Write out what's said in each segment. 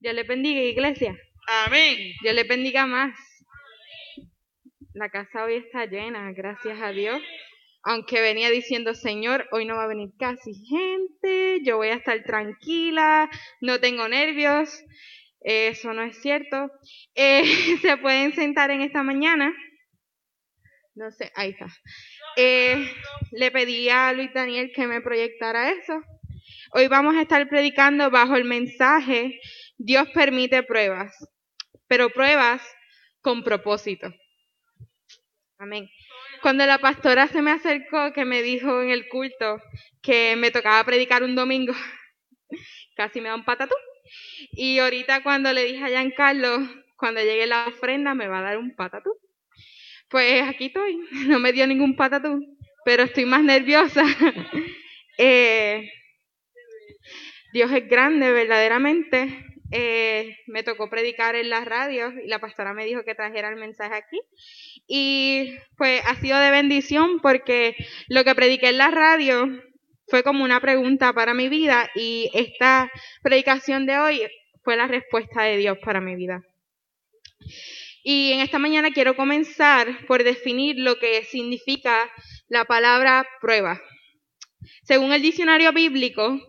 Dios le bendiga, iglesia. Amén. Dios le bendiga más. La casa hoy está llena, gracias a Dios. Aunque venía diciendo, Señor, hoy no va a venir casi gente, yo voy a estar tranquila, no tengo nervios. Eso no es cierto. Eh, se pueden sentar en esta mañana. No sé, ahí está. Eh, le pedí a Luis Daniel que me proyectara eso. Hoy vamos a estar predicando bajo el mensaje Dios permite pruebas, pero pruebas con propósito. Amén. Cuando la pastora se me acercó, que me dijo en el culto que me tocaba predicar un domingo, casi me da un patatú. Y ahorita cuando le dije a Giancarlo, cuando llegue la ofrenda me va a dar un patatú. Pues aquí estoy, no me dio ningún patatú, pero estoy más nerviosa. eh, Dios es grande, verdaderamente. Eh, me tocó predicar en las radios y la pastora me dijo que trajera el mensaje aquí. Y pues ha sido de bendición porque lo que prediqué en la radio fue como una pregunta para mi vida y esta predicación de hoy fue la respuesta de Dios para mi vida. Y en esta mañana quiero comenzar por definir lo que significa la palabra prueba. Según el diccionario bíblico,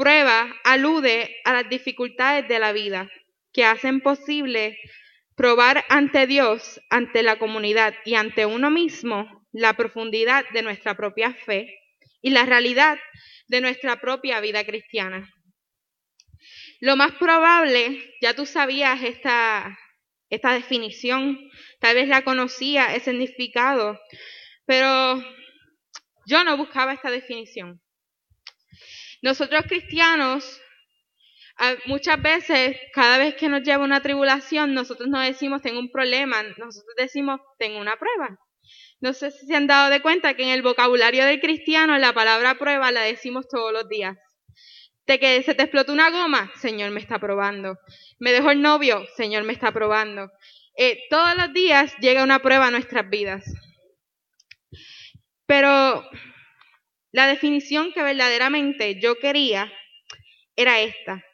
Prueba alude a las dificultades de la vida que hacen posible probar ante Dios, ante la comunidad y ante uno mismo la profundidad de nuestra propia fe y la realidad de nuestra propia vida cristiana. Lo más probable, ya tú sabías esta, esta definición, tal vez la conocía, ese significado, pero yo no buscaba esta definición. Nosotros cristianos, muchas veces, cada vez que nos lleva una tribulación, nosotros no decimos tengo un problema, nosotros decimos tengo una prueba. No sé si se han dado de cuenta que en el vocabulario del cristiano la palabra prueba la decimos todos los días. De que se te explotó una goma, Señor me está probando. Me dejó el novio, Señor me está probando. Eh, todos los días llega una prueba a nuestras vidas. Pero la definición que verdaderamente yo quería era esta.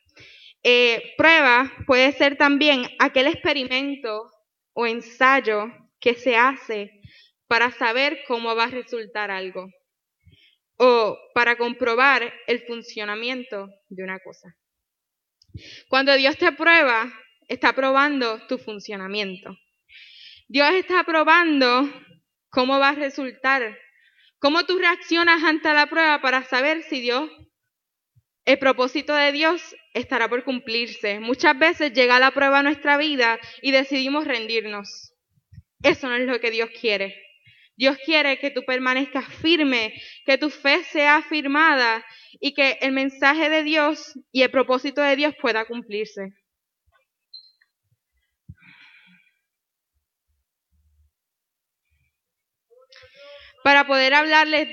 Eh, prueba puede ser también aquel experimento o ensayo que se hace para saber cómo va a resultar algo o para comprobar el funcionamiento de una cosa. Cuando Dios te prueba, está probando tu funcionamiento. Dios está probando cómo va a resultar ¿Cómo tú reaccionas ante la prueba para saber si Dios, el propósito de Dios estará por cumplirse? Muchas veces llega la prueba a nuestra vida y decidimos rendirnos. Eso no es lo que Dios quiere. Dios quiere que tú permanezcas firme, que tu fe sea afirmada y que el mensaje de Dios y el propósito de Dios pueda cumplirse. Para poder hablarles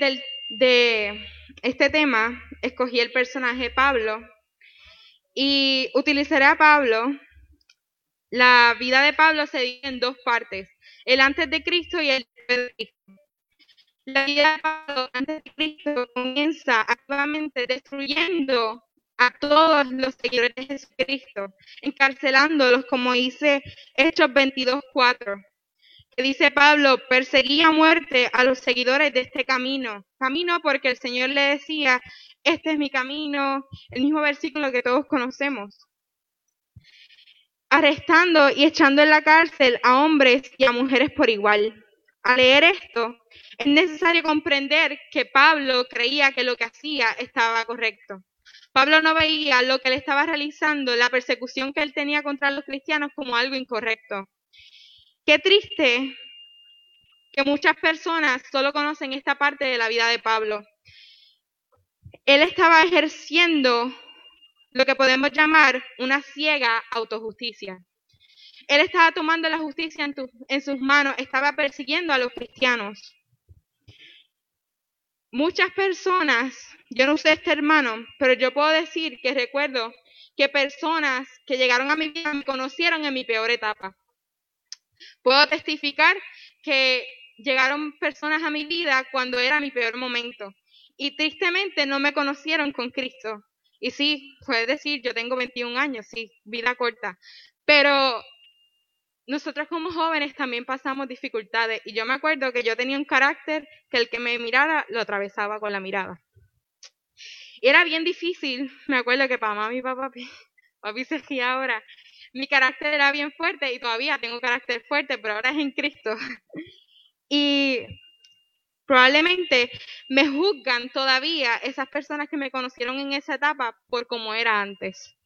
de este tema, escogí el personaje Pablo y utilizaré a Pablo. La vida de Pablo se divide en dos partes, el antes de Cristo y el después de Cristo. La vida de Pablo antes de Cristo comienza activamente destruyendo a todos los seguidores de Jesucristo, encarcelándolos, como dice Hechos 22.4 dice Pablo, perseguía a muerte a los seguidores de este camino. Camino porque el Señor le decía, este es mi camino, el mismo versículo que todos conocemos. Arrestando y echando en la cárcel a hombres y a mujeres por igual. Al leer esto, es necesario comprender que Pablo creía que lo que hacía estaba correcto. Pablo no veía lo que él estaba realizando, la persecución que él tenía contra los cristianos como algo incorrecto. Qué triste que muchas personas solo conocen esta parte de la vida de Pablo. Él estaba ejerciendo lo que podemos llamar una ciega autojusticia. Él estaba tomando la justicia en, en, sus manos, estaba persiguiendo a los cristianos. Muchas personas, yo no sé este hermano, pero yo puedo decir que recuerdo que personas que llegaron a mi vida me conocieron en mi peor etapa. Puedo testificar que llegaron personas a mi vida cuando era mi peor momento y tristemente no me conocieron con Cristo. Y sí, puedes decir, yo tengo 21 años, sí, vida corta. Pero nosotros como jóvenes también pasamos dificultades. Y yo me acuerdo que yo tenía un carácter que el que me mirara lo atravesaba con la mirada. Era bien difícil. Me acuerdo que para mamá y papá, papi se ahora, mi carácter era bien fuerte y todavía tengo carácter fuerte, pero ahora es en Cristo. Y probablemente me juzgan todavía esas personas que me conocieron en esa etapa por cómo era antes.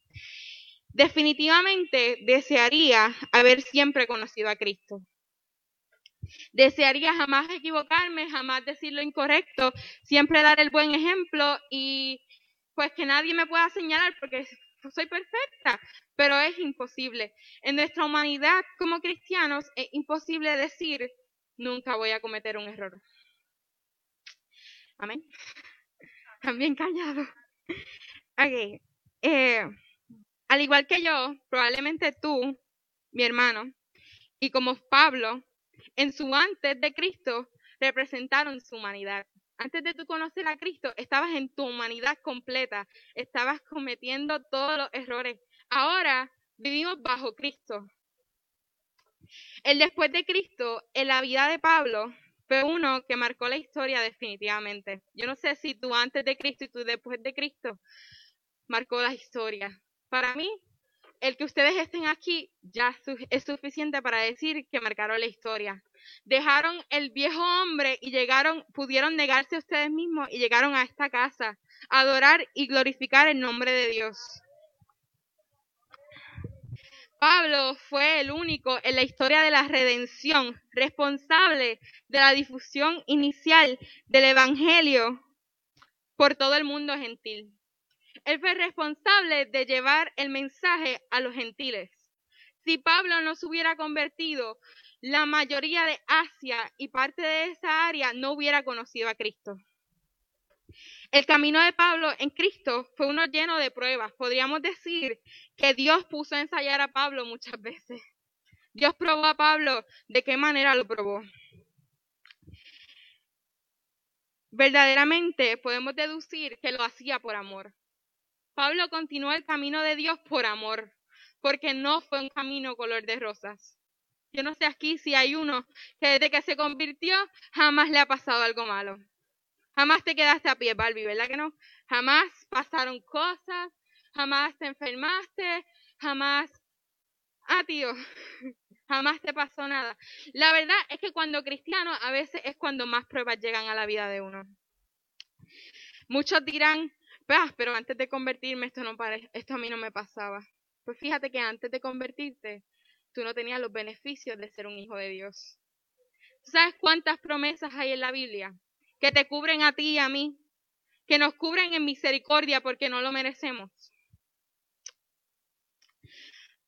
Definitivamente desearía haber siempre conocido a Cristo. Desearía jamás equivocarme, jamás decir lo incorrecto, siempre dar el buen ejemplo y pues que nadie me pueda señalar porque soy perfecta, pero es imposible. En nuestra humanidad como cristianos es imposible decir nunca voy a cometer un error. Amén. También callado. Ok. Eh, al igual que yo, probablemente tú, mi hermano, y como Pablo, en su antes de Cristo, representaron su humanidad. Antes de tú conocer a Cristo, estabas en tu humanidad completa, estabas cometiendo todos los errores. Ahora vivimos bajo Cristo. El después de Cristo, en la vida de Pablo, fue uno que marcó la historia definitivamente. Yo no sé si tú antes de Cristo y tú después de Cristo marcó la historia. Para mí, el que ustedes estén aquí ya es suficiente para decir que marcaron la historia. Dejaron el viejo hombre y llegaron, pudieron negarse a ustedes mismos y llegaron a esta casa a adorar y glorificar el nombre de Dios. Pablo fue el único en la historia de la redención responsable de la difusión inicial del Evangelio por todo el mundo gentil. Él fue responsable de llevar el mensaje a los gentiles. Si Pablo no se hubiera convertido, la mayoría de Asia y parte de esa área no hubiera conocido a Cristo. El camino de Pablo en Cristo fue uno lleno de pruebas. Podríamos decir que Dios puso a ensayar a Pablo muchas veces. Dios probó a Pablo. ¿De qué manera lo probó? Verdaderamente podemos deducir que lo hacía por amor. Pablo continuó el camino de Dios por amor, porque no fue un camino color de rosas. Yo no sé aquí si hay uno que desde que se convirtió jamás le ha pasado algo malo. Jamás te quedaste a pie, Barbie, ¿verdad que no? Jamás pasaron cosas, jamás te enfermaste, jamás... Ah, tío, jamás te pasó nada. La verdad es que cuando cristiano a veces es cuando más pruebas llegan a la vida de uno. Muchos dirán, pues, pero antes de convertirme esto, no esto a mí no me pasaba. Pues fíjate que antes de convertirte, tú no tenías los beneficios de ser un hijo de Dios. ¿Sabes cuántas promesas hay en la Biblia? que te cubren a ti y a mí, que nos cubren en misericordia porque no lo merecemos.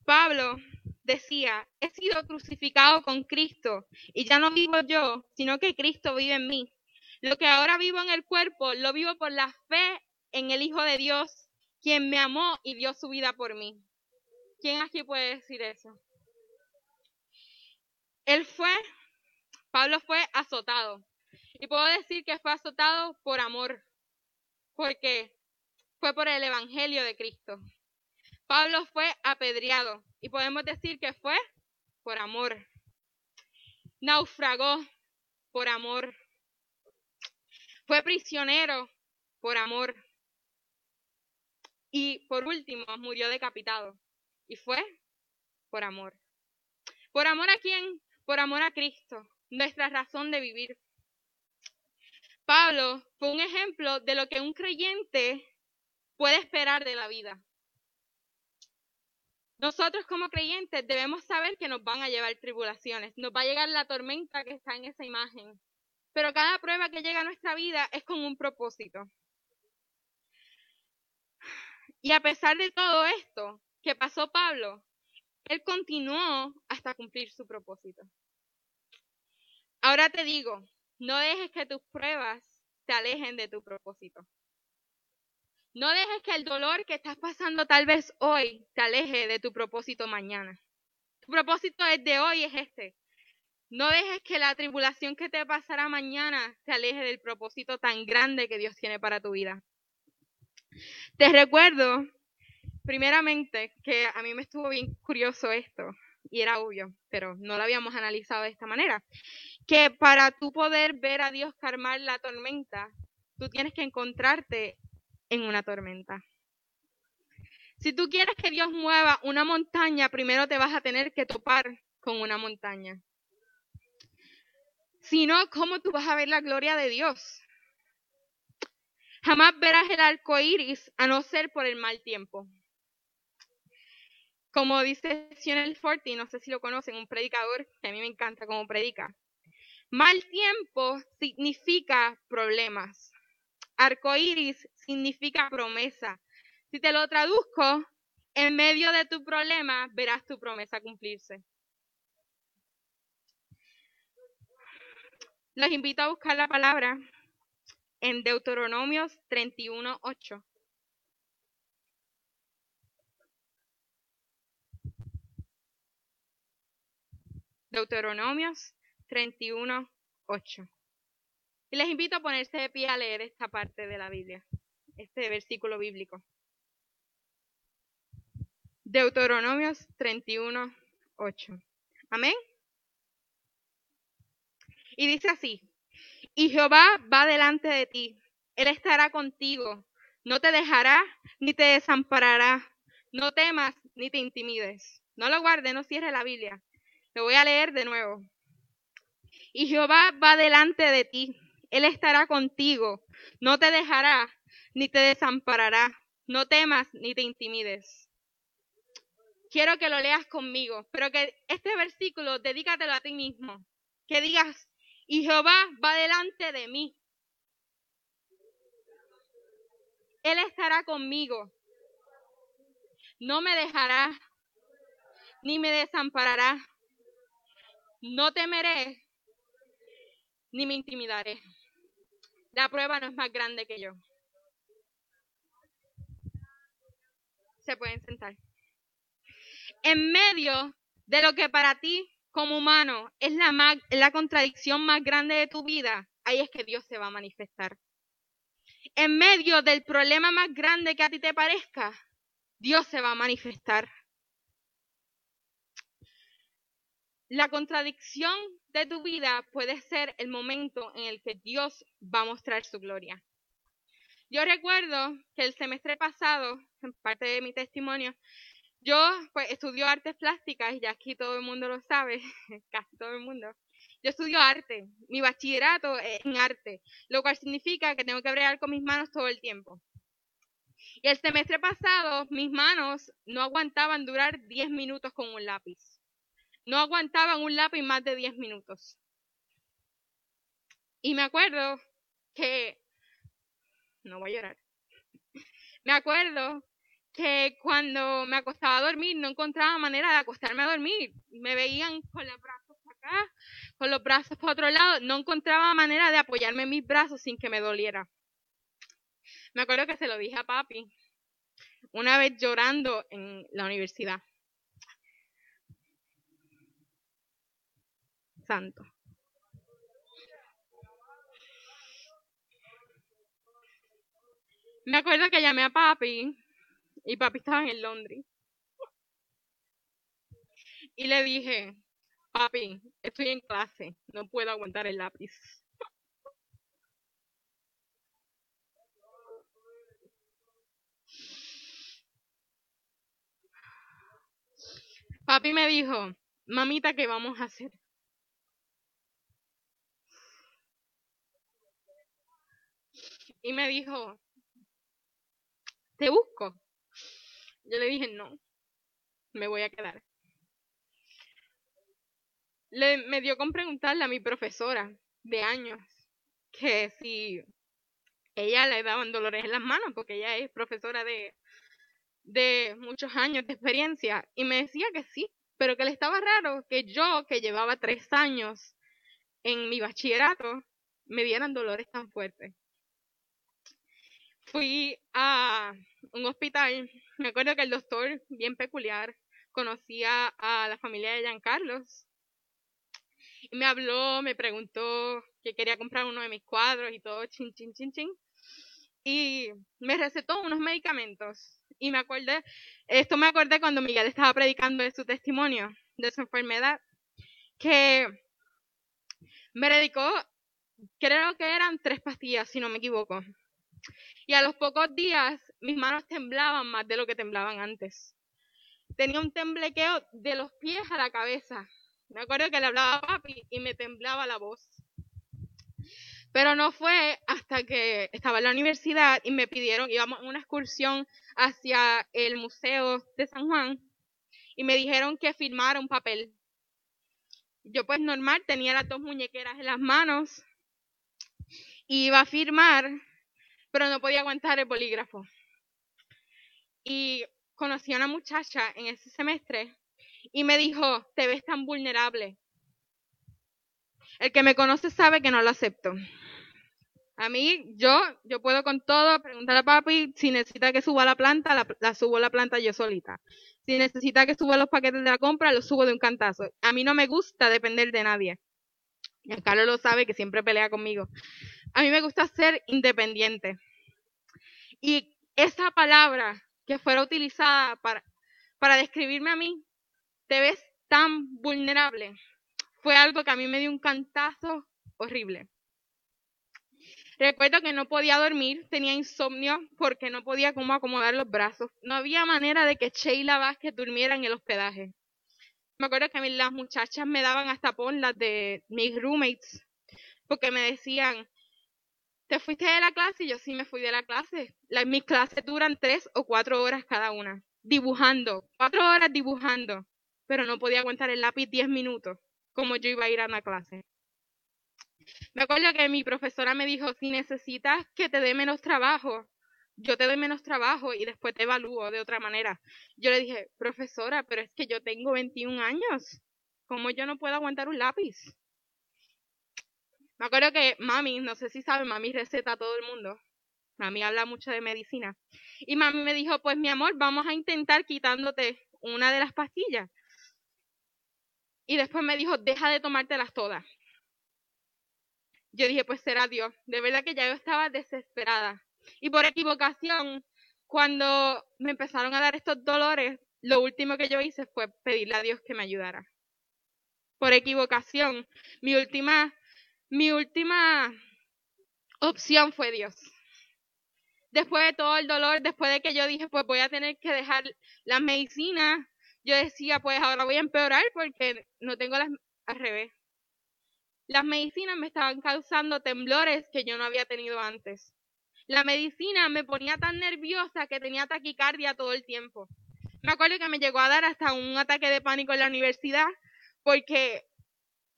Pablo decía, he sido crucificado con Cristo y ya no vivo yo, sino que Cristo vive en mí. Lo que ahora vivo en el cuerpo, lo vivo por la fe en el Hijo de Dios, quien me amó y dio su vida por mí. ¿Quién aquí puede decir eso? Él fue, Pablo fue azotado, y puedo decir que fue azotado por amor, porque fue por el Evangelio de Cristo. Pablo fue apedreado y podemos decir que fue por amor. Naufragó por amor. Fue prisionero por amor. Y por último, murió decapitado. Y fue por amor. ¿Por amor a quién? Por amor a Cristo, nuestra razón de vivir. Pablo fue un ejemplo de lo que un creyente puede esperar de la vida. Nosotros como creyentes debemos saber que nos van a llevar tribulaciones, nos va a llegar la tormenta que está en esa imagen, pero cada prueba que llega a nuestra vida es con un propósito. Y a pesar de todo esto que pasó Pablo, él continuó hasta cumplir su propósito. Ahora te digo, no dejes que tus pruebas te alejen de tu propósito. No dejes que el dolor que estás pasando tal vez hoy te aleje de tu propósito mañana. Tu propósito de hoy, es este. No dejes que la tribulación que te pasará mañana te aleje del propósito tan grande que Dios tiene para tu vida. Te recuerdo, primeramente, que a mí me estuvo bien curioso esto, y era obvio, pero no lo habíamos analizado de esta manera, que para tú poder ver a Dios calmar la tormenta, tú tienes que encontrarte en una tormenta. Si tú quieres que Dios mueva una montaña, primero te vas a tener que topar con una montaña. Si no, ¿cómo tú vas a ver la gloria de Dios? Jamás verás el arco iris a no ser por el mal tiempo. Como dice Sionel Forti, no sé si lo conocen, un predicador que a mí me encanta como predica. Mal tiempo significa problemas. Arco iris significa promesa. Si te lo traduzco, en medio de tu problema verás tu promesa cumplirse. Los invito a buscar la palabra en Deuteronomios 31.8. Deuteronomios 31.8. Y les invito a ponerse de pie a leer esta parte de la Biblia, este versículo bíblico. Deuteronomios 31.8. Amén. Y dice así, y Jehová va delante de ti, Él estará contigo, no te dejará ni te desamparará, no temas ni te intimides. No lo guardes, no cierres la Biblia. Lo voy a leer de nuevo. Y Jehová va delante de ti, Él estará contigo, no te dejará ni te desamparará, no temas ni te intimides. Quiero que lo leas conmigo, pero que este versículo dedícatelo a ti mismo. Que digas, y Jehová va delante de mí. Él estará conmigo. No me dejará, ni me desamparará. No temeré, ni me intimidaré. La prueba no es más grande que yo. Se pueden sentar. En medio de lo que para ti como humano es la, contradicción más grande de tu vida, ahí es que Dios se va a manifestar. En medio del problema más grande que a ti te parezca, Dios se va a manifestar. La contradicción de tu vida puede ser el momento en el que Dios va a mostrar su gloria. Yo recuerdo que el semestre pasado, en parte de mi testimonio, yo pues estudio artes plásticas y aquí todo el mundo lo sabe, casi todo el mundo. Yo estudio arte, mi bachillerato es en arte, lo cual significa que tengo que bregar con mis manos todo el tiempo. Y el semestre pasado mis manos no aguantaban durar 10 minutos con un lápiz. No aguantaban un lápiz más de 10 minutos. Y me acuerdo que... No voy a llorar. Me acuerdo que cuando me acostaba a dormir no encontraba manera de acostarme a dormir. Me veían con los brazos para acá, con los brazos para otro lado. No encontraba manera de apoyarme en mis brazos sin que me doliera. Me acuerdo que se lo dije a papi una vez llorando en la universidad. Santo. Me acuerdo que llamé a papi y papi estaba en Londres. Y le dije, papi, estoy en clase, no puedo aguantar el lápiz. Papi me dijo, mamita, ¿qué vamos a hacer? Y me dijo, te busco. Yo le dije, no, me voy a quedar. Le, me dio con preguntarle a mi profesora de años que si ella le daban dolores en las manos, porque ella es profesora de, de muchos años de experiencia, y me decía que sí, pero que le estaba raro que yo, que llevaba tres años en mi bachillerato, me dieran dolores tan fuertes. Fui a un hospital me acuerdo que el doctor, bien peculiar, conocía a la familia de Giancarlos. Y me habló, me preguntó que quería comprar uno de mis cuadros y todo, chin, chin, chin, chin. y me recetó unos medicamentos. Y me acordé, esto me acordé cuando Miguel estaba predicando de su testimonio, de su enfermedad, que me dedicó, creo que eran tres pastillas, si no me equivoco. Y a los pocos días mis manos temblaban más de lo que temblaban antes. Tenía un temblequeo de los pies a la cabeza. Me acuerdo que le hablaba a papi y me temblaba la voz. Pero no fue hasta que estaba en la universidad y me pidieron, íbamos a una excursión hacia el Museo de San Juan y me dijeron que firmara un papel. Yo pues normal tenía las dos muñequeras en las manos, iba a firmar, pero no podía aguantar el bolígrafo. Y conocí a una muchacha en ese semestre y me dijo, te ves tan vulnerable. El que me conoce sabe que no lo acepto. A mí, yo, yo puedo con todo, preguntar a papi si necesita que suba la planta, la, la subo la planta yo solita. Si necesita que suba los paquetes de la compra, los subo de un cantazo. A mí no me gusta depender de nadie. Y Carlos lo sabe que siempre pelea conmigo. A mí me gusta ser independiente. Y esa palabra que fuera utilizada para, para describirme a mí, te ves tan vulnerable, fue algo que a mí me dio un cantazo horrible. Recuerdo que no podía dormir, tenía insomnio porque no podía como acomodar los brazos. No había manera de que Sheila Vázquez durmiera en el hospedaje. Me acuerdo que las muchachas me daban hasta pon las de mis roommates, porque me decían, ¿te fuiste de la clase? Y yo sí me fui de la clase. mis clases duran tres o cuatro horas cada una, dibujando, cuatro horas dibujando, pero no podía aguantar el lápiz diez minutos, como yo iba a ir a una clase. Me acuerdo que mi profesora me dijo, si necesitas que te dé menos trabajo, yo te doy menos trabajo y después te evalúo de otra manera. Yo le dije, profesora, pero es que yo tengo 21 años. ¿Cómo yo no puedo aguantar un lápiz? Me acuerdo que mami, no sé si sabe, mami receta a todo el mundo. Mami habla mucho de medicina. Y mami me dijo, pues mi amor, vamos a intentar quitándote una de las pastillas. Y después me dijo, deja de tomártelas todas yo dije, pues será Dios. De verdad que ya yo estaba desesperada. Y por equivocación, cuando me empezaron a dar estos dolores, lo último que yo hice fue pedirle a Dios que me ayudara. Por equivocación, mi última, mi última opción fue Dios. Después de todo el dolor, después de que yo dije, pues voy a tener que dejar las medicinas, yo decía, pues ahora voy a empeorar porque no tengo las al revés. Las medicinas me estaban causando temblores que yo no había tenido antes. La medicina me ponía tan nerviosa que tenía taquicardia todo el tiempo. Me acuerdo que me llegó a dar hasta un ataque de pánico en la universidad porque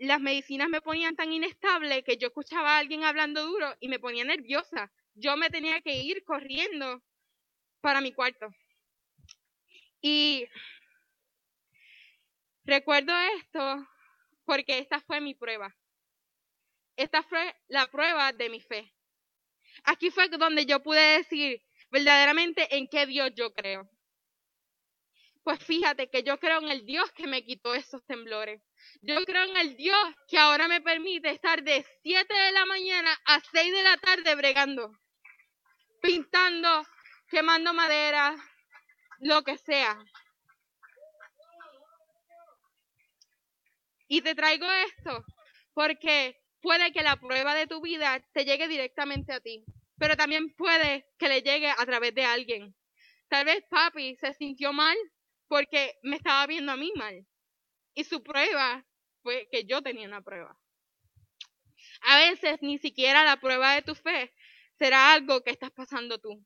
las medicinas me ponían tan inestable que yo escuchaba a alguien hablando duro y me ponía nerviosa. Yo me tenía que ir corriendo para mi cuarto. Y recuerdo esto porque esta fue mi prueba. Esta fue la prueba de mi fe. Aquí fue donde yo pude decir verdaderamente en qué Dios yo creo. Pues fíjate que yo creo en el Dios que me quitó esos temblores. Yo creo en el Dios que ahora me permite estar de 7 de la mañana a 6 de la tarde bregando, pintando, quemando madera, lo que sea. Y te traigo esto porque puede que la prueba de tu vida te llegue directamente a ti, pero también puede que le llegue a través de alguien. Tal vez papi se sintió mal porque me estaba viendo a mí mal. Y su prueba fue que yo tenía una prueba. A veces ni siquiera la prueba de tu fe será algo que estás pasando tú.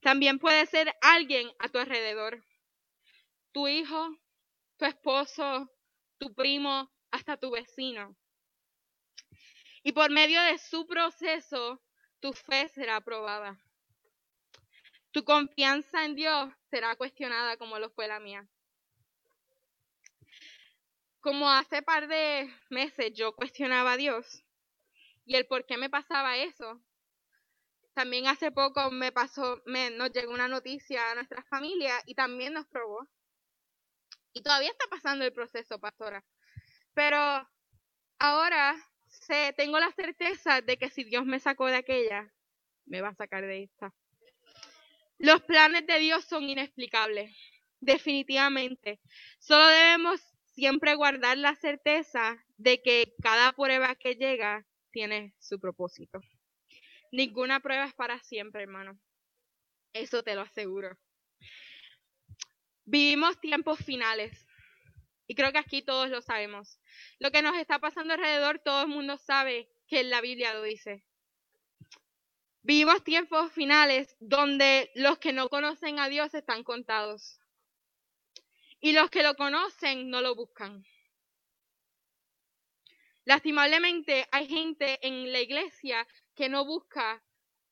También puede ser alguien a tu alrededor. Tu hijo, tu esposo, tu primo, hasta tu vecino. Y por medio de su proceso, tu fe será aprobada. Tu confianza en Dios será cuestionada como lo fue la mía. Como hace par de meses yo cuestionaba a Dios y el por qué me pasaba eso. También hace poco me pasó, me, nos llegó una noticia a nuestra familia y también nos probó. Y todavía está pasando el proceso, pastora. Pero ahora tengo la certeza de que si Dios me sacó de aquella, me va a sacar de esta. Los planes de Dios son inexplicables, definitivamente. Solo debemos siempre guardar la certeza de que cada prueba que llega tiene su propósito. Ninguna prueba es para siempre, hermano. Eso te lo aseguro. Vivimos tiempos finales. Y creo que aquí todos lo sabemos. Lo que nos está pasando alrededor, todo el mundo sabe que la Biblia lo dice. Vivimos tiempos finales donde los que no conocen a Dios están contados. Y los que lo conocen no lo buscan. Lastimablemente hay gente en la iglesia que no busca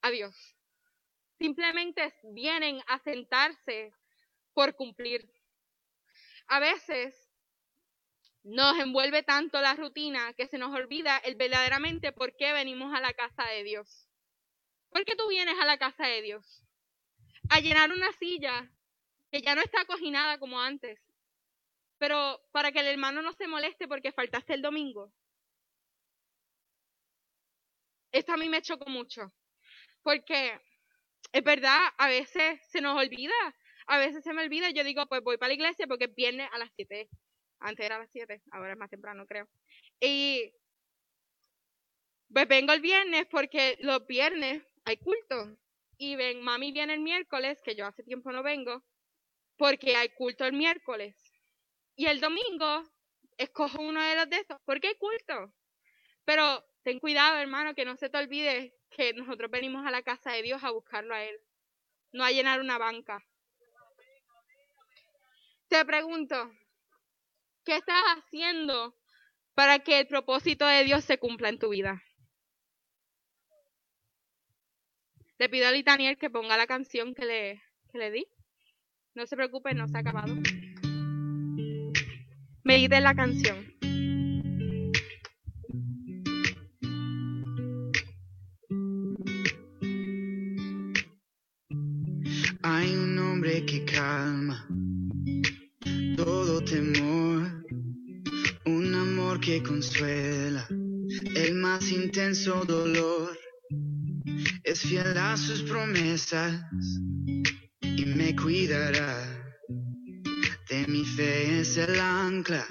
a Dios. Simplemente vienen a sentarse por cumplir. A veces nos envuelve tanto la rutina que se nos olvida el verdaderamente por qué venimos a la casa de Dios. ¿Por qué tú vienes a la casa de Dios? A llenar una silla que ya no está coginada como antes, pero para que el hermano no se moleste porque faltaste el domingo. Esto a mí me chocó mucho, porque es verdad, a veces se nos olvida, a veces se me olvida, yo digo, pues voy para la iglesia porque viene a las 7, antes era a las 7, ahora es más temprano creo. Y pues vengo el viernes porque los viernes hay culto. Y ven, mami viene el miércoles, que yo hace tiempo no vengo, porque hay culto el miércoles. Y el domingo escojo uno de los de esos, porque hay culto. Pero ten cuidado, hermano, que no se te olvide que nosotros venimos a la casa de Dios a buscarlo a Él, no a llenar una banca. Te pregunto, ¿qué estás haciendo para que el propósito de Dios se cumpla en tu vida? Le pido a Litaniel que ponga la canción que le, que le di. No se preocupe, no se ha acabado. Medite la canción. Hay un hombre que calma todo temor, un amor que consuela el más intenso dolor. Es fiel a sus promesas y me cuidará. De mi fe es el ancla,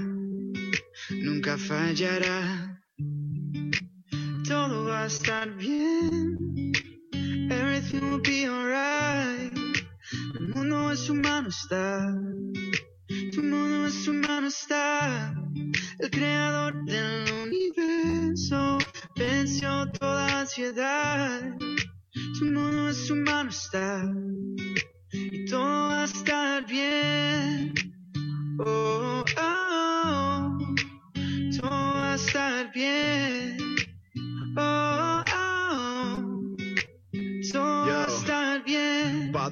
nunca fallará. Todo va a estar bien. Everything will be alright. El mundo es humano está. Tu mundo es humano está. El creador del universo venció toda ansiedad. Tu mundo es humano está. Y todo va a estar bien. Oh, oh, oh. Todo va a estar bien.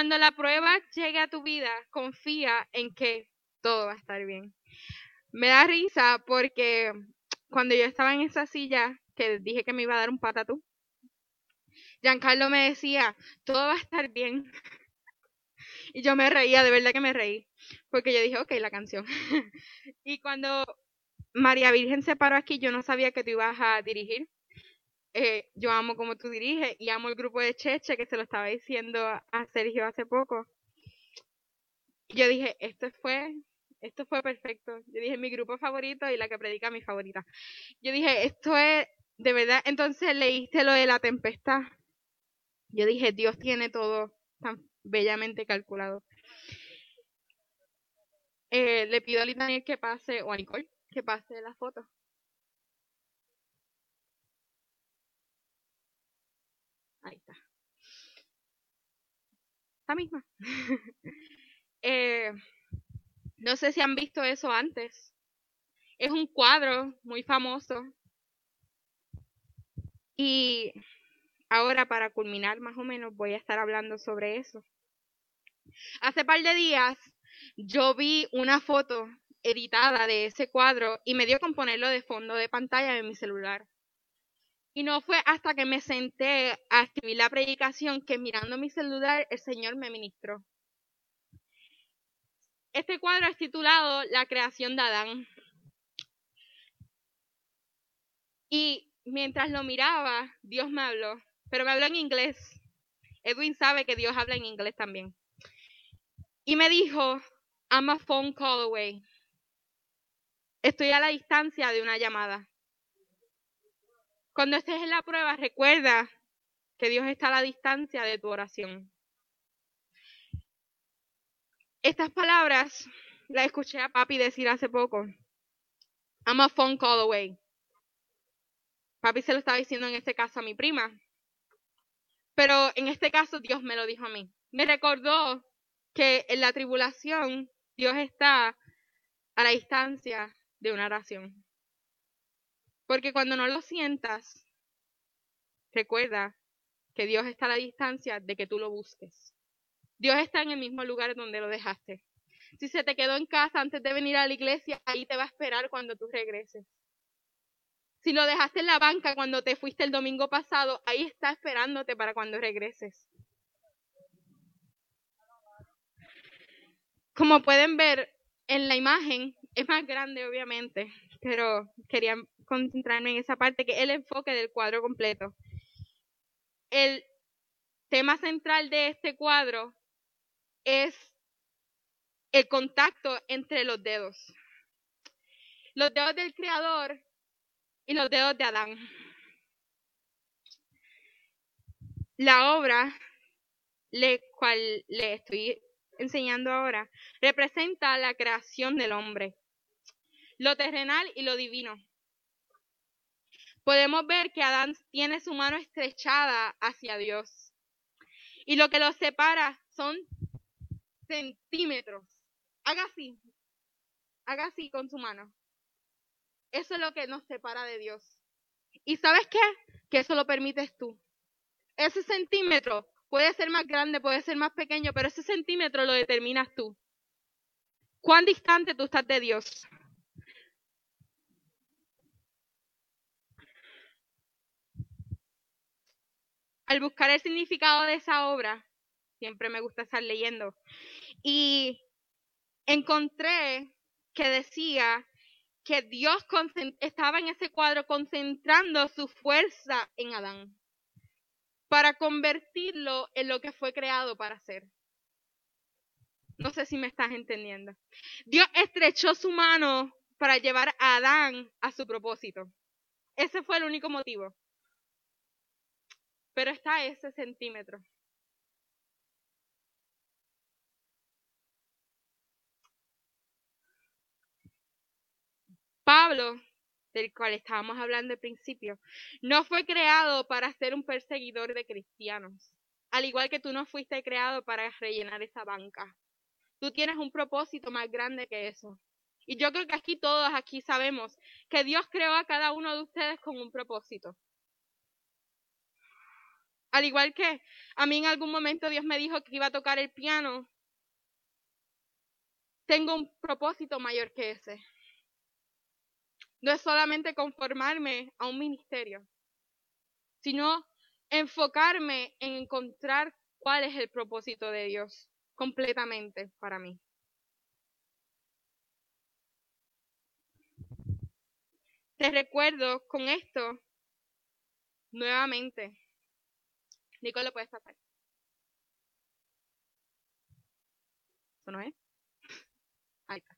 Cuando la prueba llegue a tu vida, confía en que todo va a estar bien. Me da risa porque cuando yo estaba en esa silla, que dije que me iba a dar un patatú, Giancarlo me decía, todo va a estar bien. Y yo me reía, de verdad que me reí, porque yo dije, ok, la canción. y cuando María Virgen se paró aquí, yo no sabía que tú ibas a dirigir. Eh, yo amo como tú diriges y amo el grupo de Cheche, que se lo estaba diciendo a Sergio hace poco. Yo dije, esto fue, esto fue perfecto. Yo dije, mi grupo favorito y la que predica mi favorita. Yo dije, esto es, de verdad, entonces leíste lo de la tempestad. Yo dije, Dios tiene todo tan bellamente calculado. Eh, le pido a Daniel que pase, o a Nicole, que pase la foto. Ahí está. La misma. eh, no sé si han visto eso antes. Es un cuadro muy famoso. Y ahora para culminar más o menos voy a estar hablando sobre eso. Hace par de días yo vi una foto editada de ese cuadro y me dio con ponerlo de fondo de pantalla en mi celular. Y no fue hasta que me senté a escribir la predicación que mirando mi celular el Señor me ministró. Este cuadro es titulado La creación de Adán. Y mientras lo miraba, Dios me habló, pero me habló en inglés. Edwin sabe que Dios habla en inglés también. Y me dijo, I'm a phone call away. Estoy a la distancia de una llamada. Cuando estés en la prueba, recuerda que Dios está a la distancia de tu oración. Estas palabras las escuché a papi decir hace poco. I'm a phone call away. Papi se lo estaba diciendo en este caso a mi prima. Pero en este caso Dios me lo dijo a mí. Me recordó que en la tribulación Dios está a la distancia de una oración. Porque cuando no lo sientas, recuerda que Dios está a la distancia de que tú lo busques. Dios está en el mismo lugar donde lo dejaste. Si se te quedó en casa antes de venir a la iglesia, ahí te va a esperar cuando tú regreses. Si lo dejaste en la banca cuando te fuiste el domingo pasado, ahí está esperándote para cuando regreses. Como pueden ver en la imagen, es más grande obviamente, pero quería concentrarme en esa parte que es el enfoque del cuadro completo. El tema central de este cuadro es el contacto entre los dedos. Los dedos del Creador y los dedos de Adán. La obra, le cual le estoy enseñando ahora, representa la creación del hombre, lo terrenal y lo divino. Podemos ver que Adán tiene su mano estrechada hacia Dios. Y lo que los separa son centímetros. Haga así. Haga así con su mano. Eso es lo que nos separa de Dios. ¿Y sabes qué? Que eso lo permites tú. Ese centímetro puede ser más grande, puede ser más pequeño, pero ese centímetro lo determinas tú. ¿Cuán distante tú estás de Dios? Al buscar el significado de esa obra, siempre me gusta estar leyendo, y encontré que decía que Dios estaba en ese cuadro concentrando su fuerza en Adán para convertirlo en lo que fue creado para ser. No sé si me estás entendiendo. Dios estrechó su mano para llevar a Adán a su propósito. Ese fue el único motivo. Pero está ese centímetro. Pablo, del cual estábamos hablando al principio, no fue creado para ser un perseguidor de cristianos, al igual que tú no fuiste creado para rellenar esa banca. Tú tienes un propósito más grande que eso. Y yo creo que aquí todos aquí sabemos que Dios creó a cada uno de ustedes con un propósito. Al igual que a mí en algún momento Dios me dijo que iba a tocar el piano, tengo un propósito mayor que ese. No es solamente conformarme a un ministerio, sino enfocarme en encontrar cuál es el propósito de Dios completamente para mí. Te recuerdo con esto nuevamente. Nico, lo puedes pasar. ¿Eso no es? Ahí está.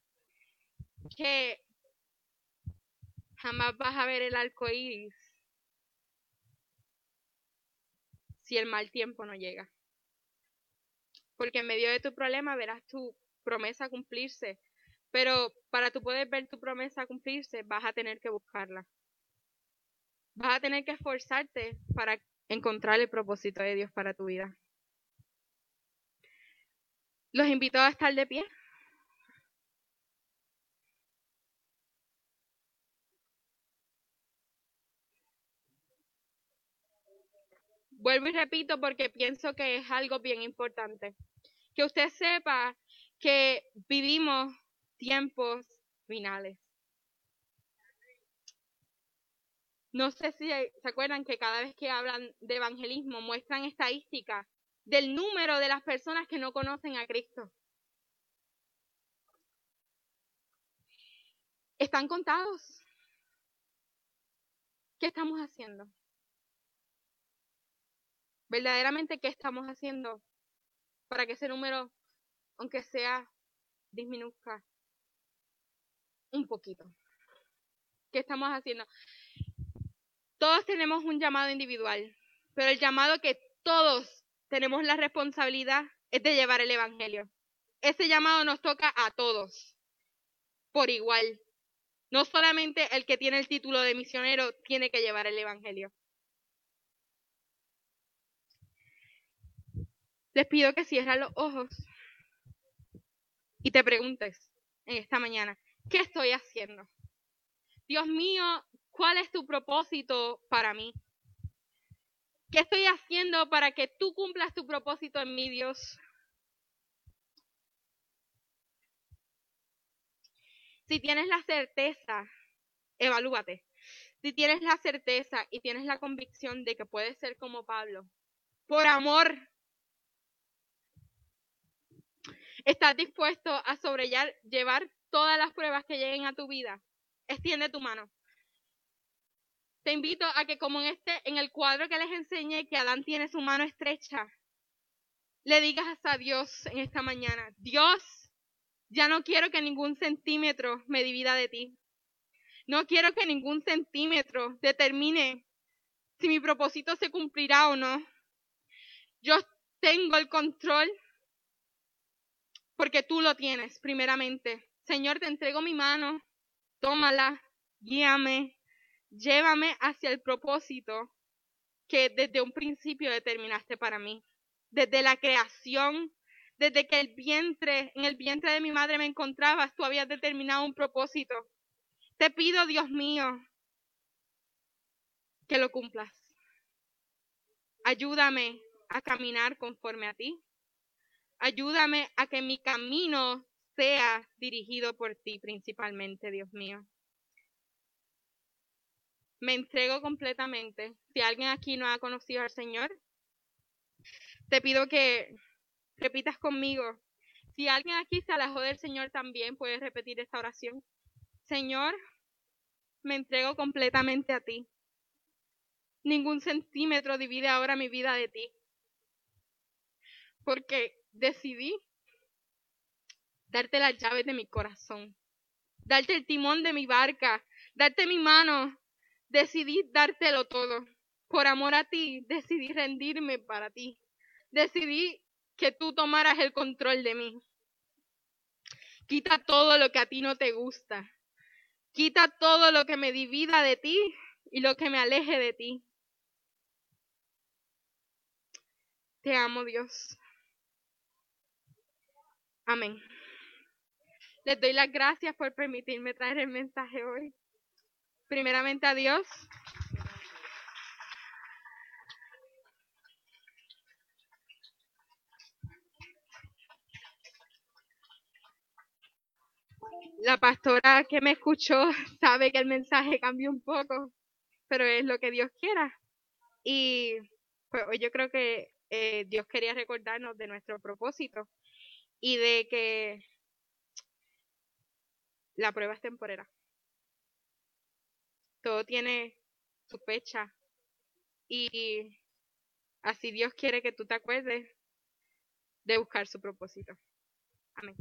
Que jamás vas a ver el arco iris si el mal tiempo no llega. Porque en medio de tu problema verás tu promesa cumplirse. Pero para tú poder ver tu promesa cumplirse, vas a tener que buscarla. Vas a tener que esforzarte para encontrar el propósito de Dios para tu vida. Los invito a estar de pie. Vuelvo y repito porque pienso que es algo bien importante. Que usted sepa que vivimos tiempos finales. No sé si se acuerdan que cada vez que hablan de evangelismo muestran estadísticas del número de las personas que no conocen a Cristo. Están contados. ¿Qué estamos haciendo? verdaderamente qué estamos haciendo para que ese número, aunque sea, disminuzca un poquito. ¿Qué estamos haciendo? Todos tenemos un llamado individual, pero el llamado que todos tenemos la responsabilidad es de llevar el Evangelio. Ese llamado nos toca a todos, por igual. No solamente el que tiene el título de misionero tiene que llevar el Evangelio. Les pido que cierres los ojos y te preguntes en esta mañana, ¿qué estoy haciendo? Dios mío, ¿cuál es tu propósito para mí? ¿Qué estoy haciendo para que tú cumplas tu propósito en mí, Dios? Si tienes la certeza, evalúate. Si tienes la certeza y tienes la convicción de que puedes ser como Pablo, por amor ¿Estás dispuesto a sobrellevar todas las pruebas que lleguen a tu vida? Extiende tu mano. Te invito a que como en este, en el cuadro que les enseñé, que Adán tiene su mano estrecha, le digas a Dios en esta mañana, Dios, ya no quiero que ningún centímetro me divida de ti. No quiero que ningún centímetro determine si mi propósito se cumplirá o no. Yo tengo el control porque tú lo tienes primeramente. Señor, te entrego mi mano, tómala, guíame, llévame hacia el propósito que desde un principio determinaste para mí. Desde la creación, desde que el vientre, en el vientre de mi madre me encontrabas, tú habías determinado un propósito. Te pido, Dios mío, que lo cumplas. Ayúdame a caminar conforme a ti. Ayúdame a que mi camino sea dirigido por ti principalmente, Dios mío. Me entrego completamente. Si alguien aquí no ha conocido al Señor, te pido que repitas conmigo. Si alguien aquí se alejó del Señor también, puedes repetir esta oración. Señor, me entrego completamente a ti. Ningún centímetro divide ahora mi vida de ti. Porque decidí darte las llaves de mi corazón, darte el timón de mi barca, darte mi mano. Decidí dártelo todo. Por amor a ti, decidí rendirme para ti. Decidí que tú tomaras el control de mí. Quita todo lo que a ti no te gusta. Quita todo lo que me divida de ti y lo que me aleje de ti. Te amo, Dios. Amén. Les doy las gracias por permitirme traer el mensaje hoy primeramente a Dios. La pastora que me escuchó sabe que el mensaje cambió un poco, pero es lo que Dios quiera. Y pues yo creo que eh, Dios quería recordarnos de nuestro propósito y de que la prueba es temporera. Todo tiene su fecha y así Dios quiere que tú te acuerdes de buscar su propósito. Amén.